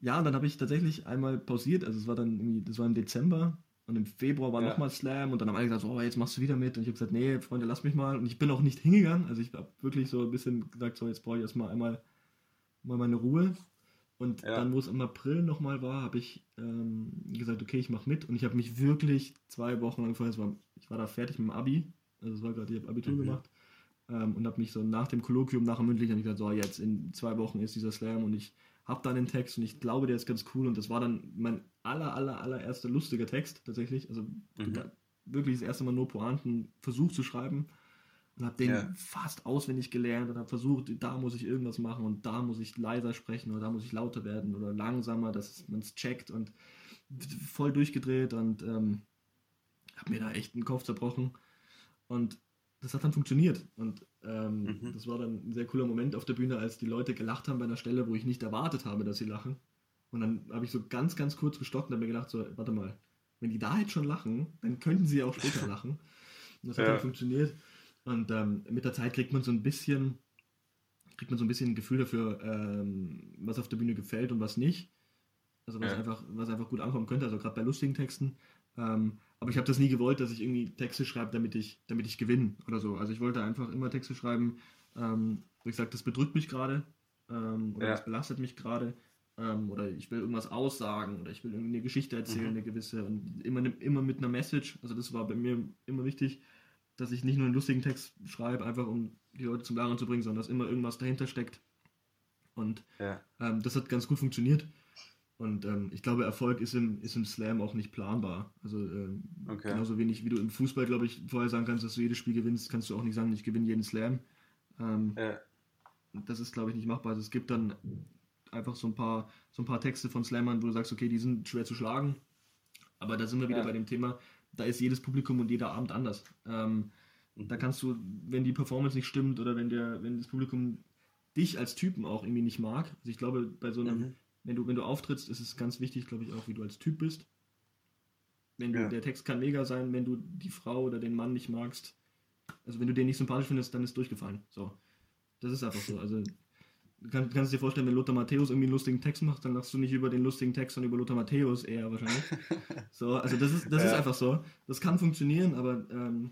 ja, und dann habe ich tatsächlich einmal pausiert, also es war dann irgendwie, das war im Dezember und im Februar war ja. nochmal Slam und dann haben alle gesagt, oh, jetzt machst du wieder mit und ich habe gesagt, nee, Freunde, lass mich mal und ich bin auch nicht hingegangen, also ich habe wirklich so ein bisschen gesagt, so jetzt brauche ich erstmal einmal mal meine Ruhe und ja. dann, wo es im April nochmal war, habe ich ähm, gesagt, okay, ich mache mit und ich habe mich wirklich zwei Wochen lang vorher, war, ich war da fertig mit dem Abi, also es war gerade, ich habe Abitur mhm. gemacht ähm, und habe mich so nach dem Kolloquium, nach dem Mündlichen, habe ich gesagt, so jetzt in zwei Wochen ist dieser Slam und ich habe dann den Text und ich glaube, der ist ganz cool und das war dann mein aller, aller, allererster lustiger Text tatsächlich. Also mhm. wirklich das erste Mal nur Pointen versucht zu schreiben und habe den ja. fast auswendig gelernt und habe versucht, da muss ich irgendwas machen und da muss ich leiser sprechen oder da muss ich lauter werden oder langsamer, dass man es checkt und voll durchgedreht und ähm, habe mir da echt den Kopf zerbrochen und das hat dann funktioniert und ähm, mhm. Das war dann ein sehr cooler Moment auf der Bühne, als die Leute gelacht haben bei einer Stelle, wo ich nicht erwartet habe, dass sie lachen. Und dann habe ich so ganz, ganz kurz gestockt und habe mir gedacht, so, warte mal, wenn die da jetzt schon lachen, dann könnten sie auch später lachen. Und das hat ja. dann funktioniert. Und ähm, mit der Zeit kriegt man so ein bisschen, kriegt man so ein bisschen ein Gefühl dafür, ähm, was auf der Bühne gefällt und was nicht. Also was ja. einfach, was einfach gut ankommen könnte. Also gerade bei lustigen Texten. Ähm, aber ich habe das nie gewollt, dass ich irgendwie Texte schreibe, damit ich, damit ich gewinne oder so. Also ich wollte einfach immer Texte schreiben, ähm, wo ich sage, das bedrückt mich gerade ähm, oder ja. das belastet mich gerade ähm, oder ich will irgendwas aussagen oder ich will irgendwie eine Geschichte erzählen, mhm. eine gewisse und immer, immer mit einer Message. Also das war bei mir immer wichtig, dass ich nicht nur einen lustigen Text schreibe, einfach um die Leute zum Lachen zu bringen, sondern dass immer irgendwas dahinter steckt. Und ja. Ähm, das hat ganz gut funktioniert. Und ähm, ich glaube, Erfolg ist im, ist im Slam auch nicht planbar. Also ähm, okay. genauso wenig wie du im Fußball, glaube ich, vorher sagen kannst, dass du jedes Spiel gewinnst, kannst du auch nicht sagen, ich gewinne jeden Slam. Ähm, ja. Das ist, glaube ich, nicht machbar. Also es gibt dann einfach so ein paar, so ein paar Texte von Slammern, wo du sagst, okay, die sind schwer zu schlagen. Aber da sind wir wieder ja. bei dem Thema, da ist jedes Publikum und jeder Abend anders. Ähm, mhm. Da kannst du, wenn die Performance nicht stimmt oder wenn der, wenn das Publikum dich als Typen auch irgendwie nicht mag. Also ich glaube, bei so einem mhm wenn du, wenn du auftrittst, ist es ganz wichtig, glaube ich, auch, wie du als Typ bist. Wenn du, ja. der Text kann mega sein, wenn du die Frau oder den Mann nicht magst. Also wenn du den nicht sympathisch findest, dann ist durchgefallen. So. Das ist einfach so. Also du kannst, kannst dir vorstellen, wenn Lothar Matthäus irgendwie einen lustigen Text macht, dann lachst du nicht über den lustigen Text, sondern über Lothar Matthäus eher wahrscheinlich. so, also das ist, das ja. ist einfach so. Das kann funktionieren, aber ähm,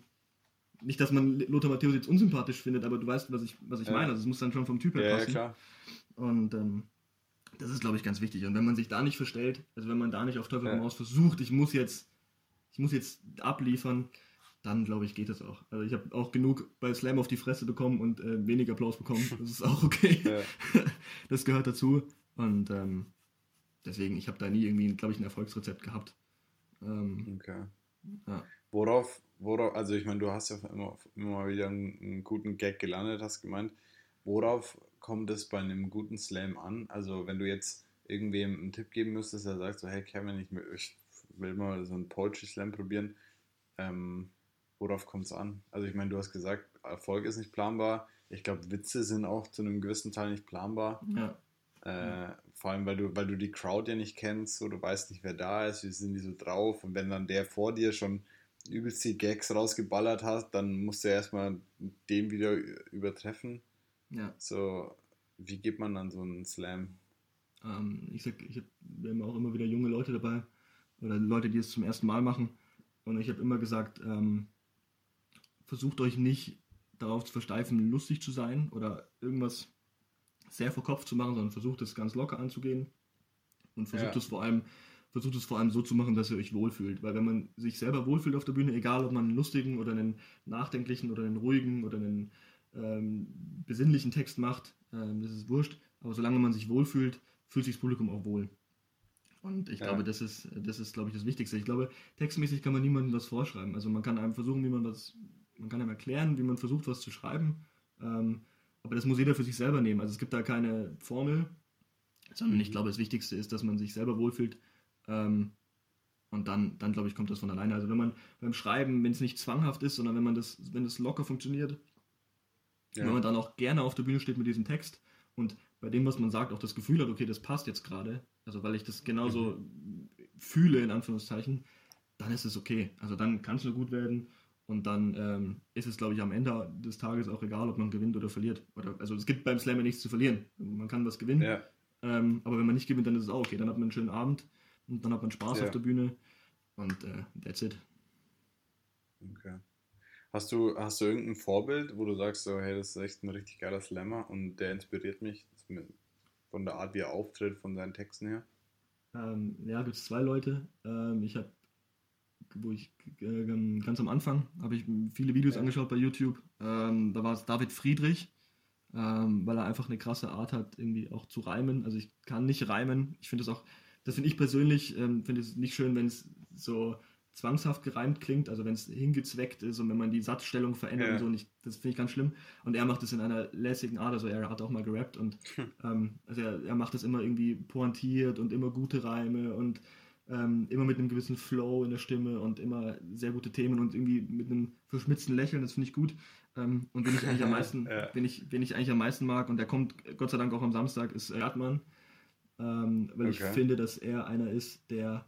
nicht, dass man Lothar Matthäus jetzt unsympathisch findet, aber du weißt, was ich, was ich ja. meine. Also es muss dann schon vom Typ her passen. Ja, klar. Und ähm, das ist, glaube ich, ganz wichtig. Und wenn man sich da nicht verstellt, also wenn man da nicht auf Teufel komm ja. versucht, ich muss jetzt, ich muss jetzt abliefern, dann glaube ich, geht das auch. Also ich habe auch genug bei Slam auf die Fresse bekommen und äh, wenig Applaus bekommen. Das ist auch okay. Ja. Das gehört dazu. Und ähm, deswegen, ich habe da nie irgendwie, glaube ich, ein Erfolgsrezept gehabt. Ähm, okay. Ja. Worauf, worauf, also ich meine, du hast ja immer, immer mal wieder einen, einen guten Gag gelandet, hast gemeint. Worauf kommt es bei einem guten Slam an? Also wenn du jetzt irgendwem einen Tipp geben müsstest, der sagt so, hey Kevin, ich, ich will mal so einen Poetry Slam probieren, ähm, worauf kommt es an? Also ich meine, du hast gesagt, Erfolg ist nicht planbar. Ich glaube, Witze sind auch zu einem gewissen Teil nicht planbar. Ja. Äh, vor allem, weil du, weil du die Crowd ja nicht kennst, so du weißt nicht, wer da ist, wie sind die so drauf. Und wenn dann der vor dir schon übelst die Gags rausgeballert hat, dann musst du erstmal den wieder übertreffen. Ja. So, wie geht man dann so einen Slam? Ähm, ich sag, ich habe auch immer wieder junge Leute dabei oder Leute, die es zum ersten Mal machen. Und ich habe immer gesagt, ähm, versucht euch nicht darauf zu versteifen, lustig zu sein oder irgendwas sehr vor Kopf zu machen, sondern versucht es ganz locker anzugehen und versucht ja. es vor allem versucht es vor allem so zu machen, dass ihr euch wohlfühlt. Weil wenn man sich selber wohlfühlt auf der Bühne, egal ob man einen lustigen oder einen nachdenklichen oder einen ruhigen oder einen ähm, besinnlichen Text macht, ähm, das ist wurscht. Aber solange man sich wohlfühlt, fühlt sich das Publikum auch wohl. Und ich ja. glaube, das ist, das ist, glaube ich, das Wichtigste. Ich glaube, textmäßig kann man niemandem was vorschreiben. Also man kann einem versuchen, wie man das, man kann einem erklären, wie man versucht, was zu schreiben. Ähm, aber das muss jeder für sich selber nehmen. Also es gibt da keine Formel, sondern ich glaube, das Wichtigste ist, dass man sich selber wohlfühlt. Ähm, und dann, dann glaube ich, kommt das von alleine. Also wenn man beim Schreiben, wenn es nicht zwanghaft ist, sondern wenn man das, wenn es locker funktioniert, ja. wenn man dann auch gerne auf der Bühne steht mit diesem Text und bei dem, was man sagt, auch das Gefühl hat, okay, das passt jetzt gerade, also weil ich das genauso mhm. fühle, in Anführungszeichen, dann ist es okay. Also dann kann es nur gut werden und dann ähm, ist es, glaube ich, am Ende des Tages auch egal, ob man gewinnt oder verliert. Oder, also es gibt beim Slammer nichts zu verlieren. Man kann was gewinnen, ja. ähm, aber wenn man nicht gewinnt, dann ist es auch okay. Dann hat man einen schönen Abend und dann hat man Spaß ja. auf der Bühne und äh, that's it. Okay. Hast du, hast du irgendein Vorbild, wo du sagst, so, hey, das ist echt ein richtig geiler Slammer und der inspiriert mich von der Art, wie er auftritt, von seinen Texten her? Ähm, ja, gibt es zwei Leute. Ähm, ich habe, wo ich äh, ganz am Anfang habe ich viele Videos ja. angeschaut bei YouTube. Ähm, da war es David Friedrich, ähm, weil er einfach eine krasse Art hat, irgendwie auch zu reimen. Also ich kann nicht reimen. Ich finde es auch das finde ich persönlich, ähm, finde es nicht schön, wenn es so zwangshaft gereimt klingt, also wenn es hingezweckt ist und wenn man die Satzstellung verändert ja. und so, nicht, das finde ich ganz schlimm. Und er macht es in einer lässigen Art, also er hat auch mal gerappt und hm. ähm, also er, er macht es immer irgendwie pointiert und immer gute Reime und ähm, immer mit einem gewissen Flow in der Stimme und immer sehr gute Themen und irgendwie mit einem verschmitzten Lächeln, das finde ich gut. Ähm, und wen ich eigentlich am meisten, ja. wen ich, wen ich eigentlich am meisten mag, und der kommt Gott sei Dank auch am Samstag, ist Erdmann ähm, weil okay. ich finde, dass er einer ist, der.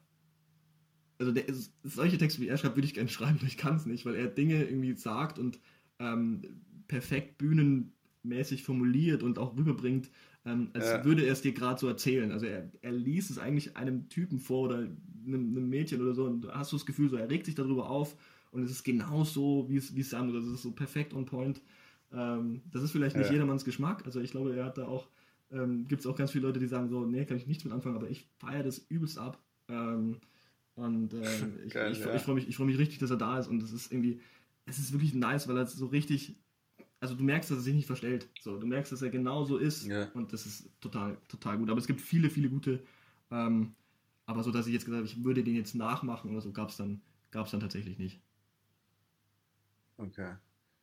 Also der solche Texte wie er schreibt, würde ich gerne schreiben, ich kann es nicht, weil er Dinge irgendwie sagt und ähm, perfekt bühnenmäßig formuliert und auch rüberbringt, ähm, als ja. würde er es dir gerade so erzählen. Also er, er liest es eigentlich einem Typen vor oder einem, einem Mädchen oder so und du hast so das Gefühl, so er regt sich darüber auf und es ist genau so, wie es wie es sein muss. Also es ist so perfekt on point. Ähm, das ist vielleicht nicht ja. jedermanns Geschmack. Also ich glaube, er hat da auch ähm, gibt es auch ganz viele Leute, die sagen so, nee, kann ich nichts mit anfangen, aber ich feiere das übelst ab. Ähm, und äh, ich, Geil, ich, ja. ich freue mich, freu mich richtig, dass er da ist und es ist irgendwie, es ist wirklich nice, weil er so richtig, also du merkst, dass er sich nicht verstellt. So, du merkst, dass er genau so ist ja. und das ist total, total gut. Aber es gibt viele, viele gute, ähm, aber so, dass ich jetzt gesagt habe, ich würde den jetzt nachmachen oder so, gab es dann, gab's dann tatsächlich nicht. Okay.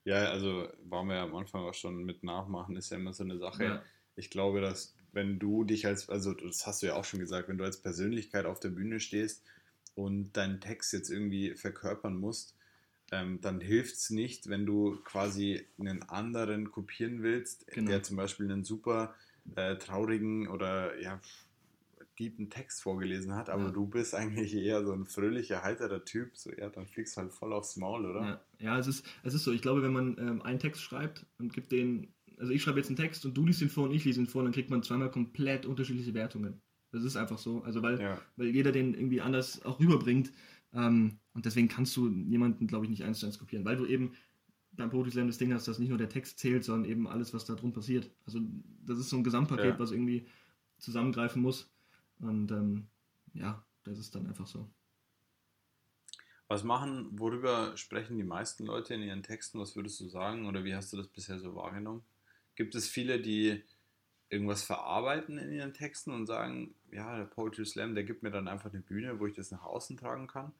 Ja, also waren wir ja am Anfang auch schon mit Nachmachen, ist ja immer so eine Sache. Ja ich glaube, dass wenn du dich als, also das hast du ja auch schon gesagt, wenn du als Persönlichkeit auf der Bühne stehst und deinen Text jetzt irgendwie verkörpern musst, ähm, dann hilft es nicht, wenn du quasi einen anderen kopieren willst, genau. der zum Beispiel einen super äh, traurigen oder ja, tiefen Text vorgelesen hat, aber ja. du bist eigentlich eher so ein fröhlicher, heiterer Typ, so ja, dann fliegst du halt voll aufs Maul, oder? Ja, ja es, ist, es ist so, ich glaube, wenn man ähm, einen Text schreibt und gibt den also ich schreibe jetzt einen Text und du liest ihn vor und ich lese ihn vor, dann kriegt man zweimal komplett unterschiedliche Wertungen. Das ist einfach so. Also weil, ja. weil jeder den irgendwie anders auch rüberbringt. Ähm, und deswegen kannst du jemanden, glaube ich, nicht eins zu eins kopieren, weil du eben beim Poetry Slam das Ding hast, dass nicht nur der Text zählt, sondern eben alles, was da drum passiert. Also das ist so ein Gesamtpaket, ja. was irgendwie zusammengreifen muss. Und ähm, ja, das ist dann einfach so. Was machen, worüber sprechen die meisten Leute in ihren Texten? Was würdest du sagen? Oder wie hast du das bisher so wahrgenommen? Gibt es viele, die irgendwas verarbeiten in ihren Texten und sagen, ja, der Poetry Slam, der gibt mir dann einfach eine Bühne, wo ich das nach außen tragen kann?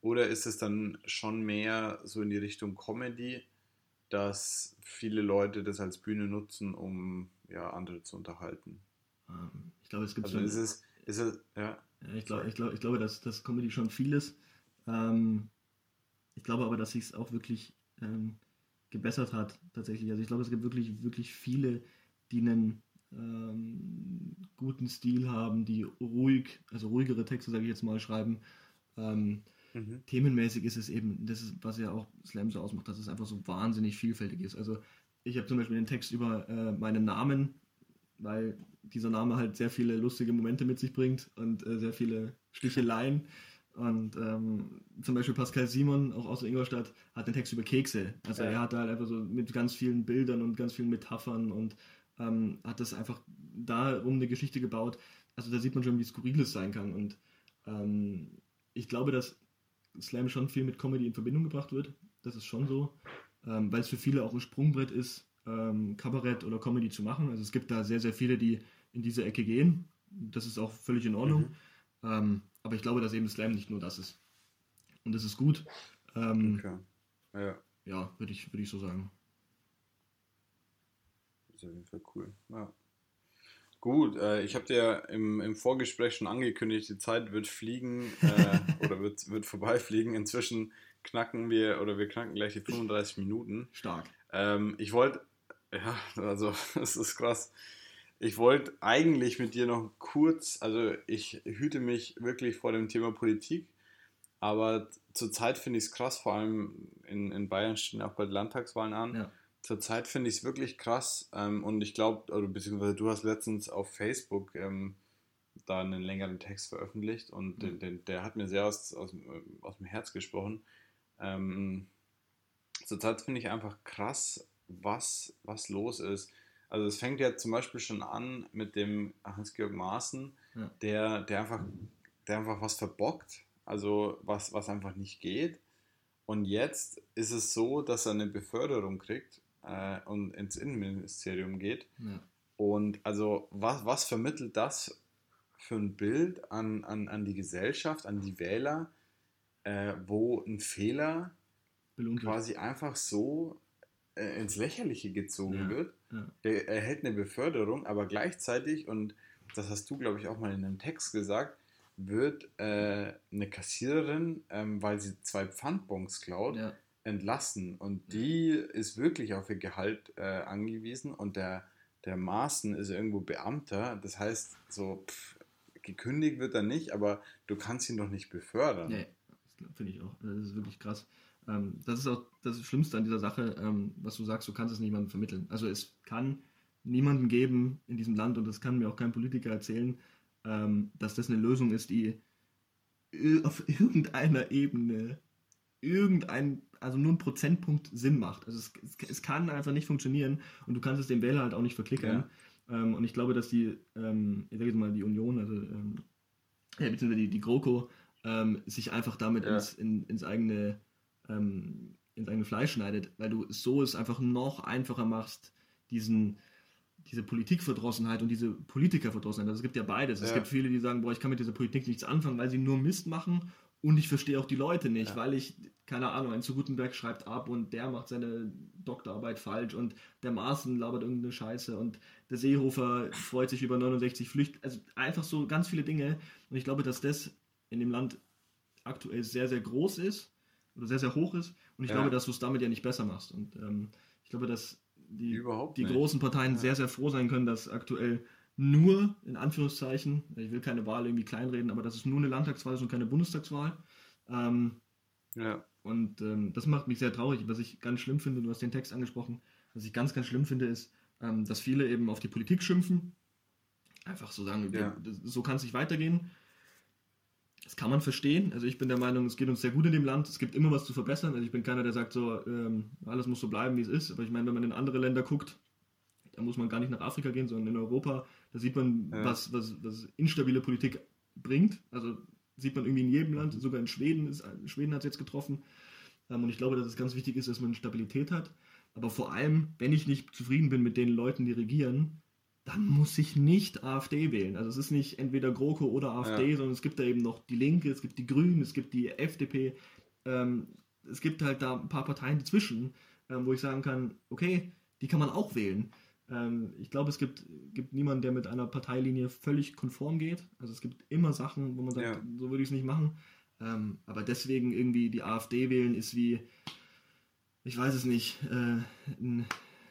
Oder ist es dann schon mehr so in die Richtung Comedy, dass viele Leute das als Bühne nutzen, um ja, andere zu unterhalten? Ähm, ich glaube, es gibt also schon. Ist es, ist es, ja. ich, glaube, ich, glaube, ich glaube, dass, dass Comedy schon viel ist. Ähm, ich glaube aber, dass sich es auch wirklich ähm, gebessert hat, tatsächlich. Also ich glaube, es gibt wirklich, wirklich viele, die einen ähm, guten Stil haben, die ruhig, also ruhigere Texte, sage ich jetzt mal, schreiben. Ähm, mhm. Themenmäßig ist es eben, das ist, was ja auch Slam so ausmacht, dass es einfach so wahnsinnig vielfältig ist. Also ich habe zum Beispiel den Text über äh, meinen Namen, weil dieser Name halt sehr viele lustige Momente mit sich bringt und äh, sehr viele Sticheleien. Und ähm, zum Beispiel Pascal Simon, auch aus Ingolstadt, hat den Text über Kekse. Also ja. er hat da halt einfach so mit ganz vielen Bildern und ganz vielen Metaphern und ähm, hat das einfach darum eine Geschichte gebaut. Also da sieht man schon, wie skurril es sein kann. Und ähm, ich glaube, dass Slam schon viel mit Comedy in Verbindung gebracht wird. Das ist schon so. Ähm, weil es für viele auch ein Sprungbrett ist, ähm, Kabarett oder Comedy zu machen. Also es gibt da sehr, sehr viele, die in diese Ecke gehen. Das ist auch völlig in Ordnung. Mhm. Ähm, aber ich glaube, dass eben Slam nicht nur das ist. Und das ist gut. Ähm, okay. Ja, ja würde ich, würd ich so sagen. Ist auf jeden Fall cool. Ja. Gut, äh, ich habe dir im, im Vorgespräch schon angekündigt, die Zeit wird fliegen äh, oder wird, wird vorbeifliegen. Inzwischen knacken wir oder wir knacken gleich die 35 Minuten. Stark. Ähm, ich wollte, ja, also es ist krass. Ich wollte eigentlich mit dir noch kurz, also ich hüte mich wirklich vor dem Thema Politik, aber zurzeit finde ich es krass, vor allem in, in Bayern stehen auch bald Landtagswahlen an. Ja. Zurzeit finde ich es wirklich krass ähm, und ich glaube, oder beziehungsweise du hast letztens auf Facebook ähm, da einen längeren Text veröffentlicht und mhm. den, den, der hat mir sehr aus, aus, aus dem Herz gesprochen. Ähm, zurzeit finde ich einfach krass, was, was los ist. Also es fängt ja zum Beispiel schon an mit dem Hans-Georg Maaßen, ja. der, der, einfach, der einfach was verbockt, also was, was einfach nicht geht. Und jetzt ist es so, dass er eine Beförderung kriegt äh, und ins Innenministerium geht. Ja. Und also was, was vermittelt das für ein Bild an, an, an die Gesellschaft, an die Wähler, äh, wo ein Fehler Belohnt quasi einfach so äh, ins Lächerliche gezogen ja. wird. Ja. Der erhält eine Beförderung, aber gleichzeitig, und das hast du, glaube ich, auch mal in einem Text gesagt, wird äh, eine Kassiererin, ähm, weil sie zwei Pfandbons klaut, ja. Entlassen. Und die ist wirklich auf ihr Gehalt äh, angewiesen und der, der Maßen ist irgendwo Beamter. Das heißt, so pff, gekündigt wird er nicht, aber du kannst ihn doch nicht befördern. Nee, finde ich auch. Das ist wirklich krass. Ähm, das ist auch das Schlimmste an dieser Sache, ähm, was du sagst, du kannst es niemandem vermitteln. Also es kann niemanden geben in diesem Land und das kann mir auch kein Politiker erzählen, ähm, dass das eine Lösung ist, die auf irgendeiner Ebene irgendein, also nur ein Prozentpunkt Sinn macht. Also es, es, kann einfach nicht funktionieren und du kannst es dem Wähler halt auch nicht verklickern. Ja. Ähm, und ich glaube, dass die, ähm, ich sage jetzt mal die Union, also ähm, ja, beziehungsweise die, die GroKo, ähm, sich einfach damit ja. ins, in, ins eigene ähm, ins eigene Fleisch schneidet, weil du so es einfach noch einfacher machst, diesen, diese Politikverdrossenheit und diese Politikerverdrossenheit. Also es gibt ja beides. Ja. Es gibt viele, die sagen, boah, ich kann mit dieser Politik nichts anfangen, weil sie nur Mist machen und ich verstehe auch die Leute nicht, ja. weil ich, keine Ahnung, ein zu Gutenberg schreibt ab und der macht seine Doktorarbeit falsch und der Maaßen labert irgendeine Scheiße und der Seehofer freut sich über 69 Flücht. Also einfach so ganz viele Dinge. Und ich glaube, dass das in dem Land aktuell sehr, sehr groß ist oder sehr, sehr hoch ist. Und ich ja. glaube, dass du es damit ja nicht besser machst. Und ähm, ich glaube, dass die, die großen Parteien ja. sehr, sehr froh sein können, dass aktuell nur, in Anführungszeichen, ich will keine Wahl irgendwie kleinreden, aber dass es nur eine Landtagswahl ist und keine Bundestagswahl. Ähm, ja. Und ähm, das macht mich sehr traurig. Was ich ganz schlimm finde, du hast den Text angesprochen, was ich ganz, ganz schlimm finde, ist, ähm, dass viele eben auf die Politik schimpfen. Einfach so sagen, ja. so kann es nicht weitergehen. Das kann man verstehen. Also ich bin der Meinung, es geht uns sehr gut in dem Land. Es gibt immer was zu verbessern. Also ich bin keiner, der sagt so, ähm, alles muss so bleiben, wie es ist. Aber ich meine, wenn man in andere Länder guckt, da muss man gar nicht nach Afrika gehen, sondern in Europa, da sieht man, ja. was, was, was instabile Politik bringt. Also sieht man irgendwie in jedem Land, sogar in Schweden, ist, Schweden hat es jetzt getroffen. Ähm, und ich glaube, dass es ganz wichtig ist, dass man Stabilität hat. Aber vor allem, wenn ich nicht zufrieden bin mit den Leuten, die regieren, dann muss ich nicht AfD wählen. Also es ist nicht entweder GroKo oder AfD, ja. sondern es gibt da eben noch die Linke, es gibt die Grünen, es gibt die FDP. Ähm, es gibt halt da ein paar Parteien dazwischen, ähm, wo ich sagen kann, okay, die kann man auch wählen. Ähm, ich glaube, es gibt, gibt niemanden, der mit einer Parteilinie völlig konform geht. Also es gibt immer Sachen, wo man sagt, ja. so würde ich es nicht machen. Ähm, aber deswegen irgendwie die AfD wählen ist wie, ich weiß es nicht, äh, in,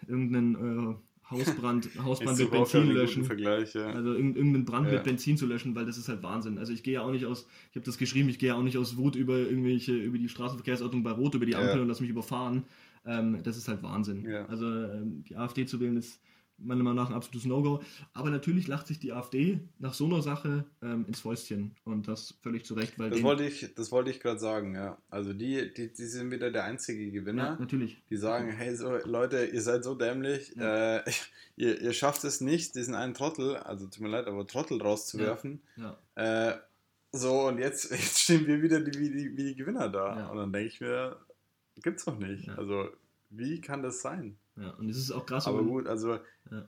irgendeinen... Äh, Hausbrand, Hausbrand mit Benzin löschen. Ja. Also irgendeinen Brand ja. mit Benzin zu löschen, weil das ist halt Wahnsinn. Also ich gehe ja auch nicht aus, ich habe das geschrieben, ich gehe ja auch nicht aus Wut über irgendwelche, über die Straßenverkehrsordnung bei Rot, über die Ampel ja. und lass mich überfahren. Ähm, das ist halt Wahnsinn. Also ähm, die AfD zu wählen ist meiner Meinung nach ein absolutes No-Go. Aber natürlich lacht sich die AfD nach so einer Sache ähm, ins Fäustchen und das völlig zu Recht. Weil das, wollte ich, das wollte ich gerade sagen, ja. Also die, die, die sind wieder der einzige Gewinner. Ja, natürlich. Die sagen, hey so, Leute, ihr seid so dämlich, ja. äh, ihr, ihr schafft es nicht, diesen einen Trottel, also tut mir leid, aber Trottel rauszuwerfen. Ja. Äh, so, und jetzt, jetzt stehen wir wieder die, wie, die, wie die Gewinner da. Und dann denke ich mir, gibt's doch nicht. Also, wie kann das sein? Ja, und es ist auch krass. Aber gut, also ja.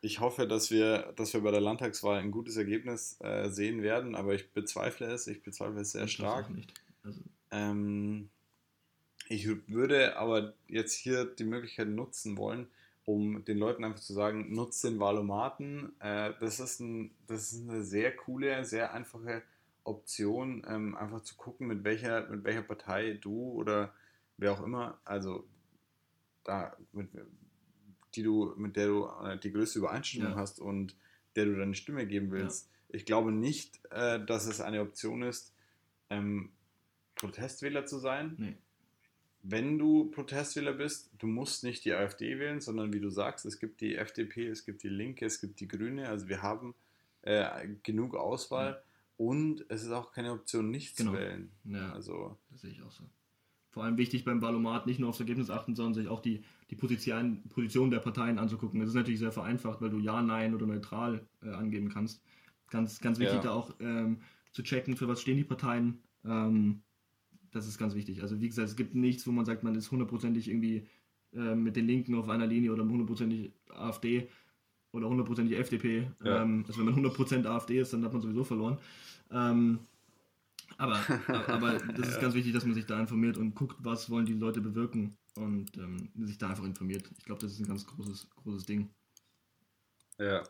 ich hoffe, dass wir, dass wir bei der Landtagswahl ein gutes Ergebnis äh, sehen werden, aber ich bezweifle es. Ich bezweifle es sehr ich stark. Also. Ähm, ich würde aber jetzt hier die Möglichkeit nutzen wollen, um den Leuten einfach zu sagen, nutzt den Valomaten. Äh, das, ist ein, das ist eine sehr coole, sehr einfache Option, ähm, einfach zu gucken, mit welcher, mit welcher Partei du oder wer auch immer, also da mit, die du, mit der du äh, die größte Übereinstimmung Ja. hast und der du deine Stimme geben willst. Ich glaube nicht, äh, dass es eine Option ist, ähm, Protestwähler zu sein. Nee. Wenn du Protestwähler bist, du musst nicht die AfD wählen, sondern wie du sagst, es gibt die FDP, es gibt die Linke, es gibt die Grüne. Also wir haben äh, genug Auswahl und es ist auch keine Option, nicht Genau. zu wählen. Ja. Also Das sehe ich auch so. Vor allem wichtig beim Valomat nicht nur aufs Ergebnis achten, sondern sich auch die, die Position, Position der Parteien anzugucken. Das ist natürlich sehr vereinfacht, weil du Ja, Nein oder neutral äh, angeben kannst. Ganz, ganz wichtig Ja. da auch ähm, zu checken, für was stehen die Parteien. Ähm, das ist ganz wichtig. Also wie gesagt, es gibt nichts, wo man sagt, man ist hundertprozentig irgendwie äh, mit den Linken auf einer Linie oder hundertprozentig AfD oder hundertprozentig FDP. Ja. Ähm, also wenn man 100% AfD ist, dann hat man sowieso verloren. Ähm, aber, aber, das ist ganz wichtig, dass man sich da informiert und guckt, was wollen die Leute bewirken und ähm, sich da einfach informiert. Ich glaube, das ist ein ganz großes, großes Ding. Ja.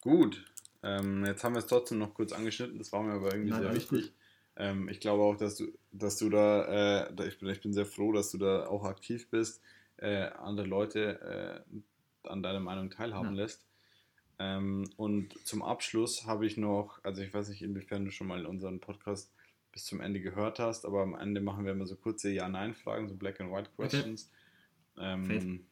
Gut. Ähm, jetzt haben wir es trotzdem noch kurz angeschnitten, das war mir aber irgendwie Nein, sehr wichtig. Ähm, ich glaube auch, dass du, dass du da, äh, ich, bin, ich bin sehr froh, dass du da auch aktiv bist, äh, andere Leute äh, an deiner Meinung teilhaben Ja. lässt. Ähm, und zum Abschluss habe ich noch, also ich weiß nicht, inwiefern du schon mal unseren Podcast bis zum Ende gehört hast, aber am Ende machen wir immer so kurze Ja-Nein-Fragen, so Black and White. Questions. Ähm,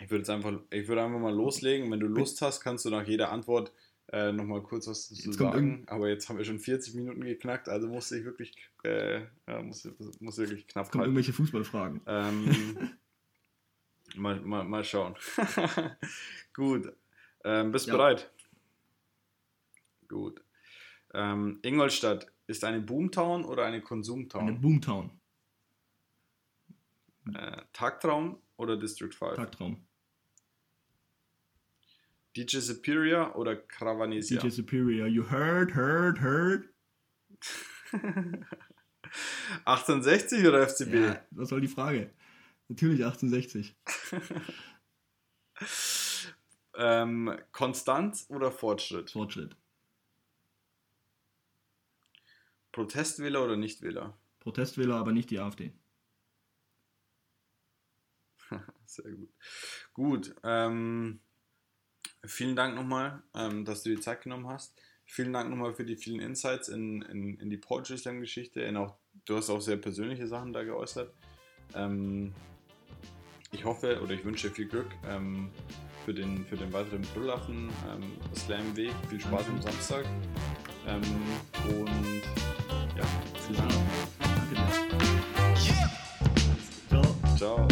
ich würde jetzt einfach, ich würde einfach mal loslegen. Wenn du Lust hast, kannst du nach jeder Antwort äh, nochmal kurz was Jetzt kommt sagen. Aber jetzt haben wir schon 40 Minuten geknackt, also muss ich wirklich, äh, muss, muss wirklich knapp Kommen halten. irgendwelche Fußballfragen. Ähm, mal, mal, mal schauen. Gut. Ähm, bist Ja. bereit? Gut. Ähm, Ingolstadt ist eine Boomtown oder eine Eine Konsumtown? Boomtown. Äh, Tagtraum oder District 5? Tagtraum. DJ Superior oder Cravanesia? DJ Superior. You heard, heard, heard. 1860 oder FCB? Ja, was soll die Frage? Natürlich 1860. Ähm, Konstanz oder Fortschritt? Fortschritt. Protestwähler oder Nichtwähler? Protestwähler, aber nicht die AfD. Sehr gut. Gut. Ähm, vielen Dank nochmal, ähm, dass du die Zeit genommen hast. Vielen Dank nochmal für die vielen Insights in, in, in die Poetry Slam Geschichte. In auch, du hast auch sehr persönliche Sachen da geäußert. Ähm, ich hoffe oder ich wünsche viel Glück ähm, für, den, für den weiteren Brüllaffen ähm, Slam Weg. Viel Spaß am Samstag. Ähm, und ja, vielen Dank. Danke dir. Ciao. Ciao.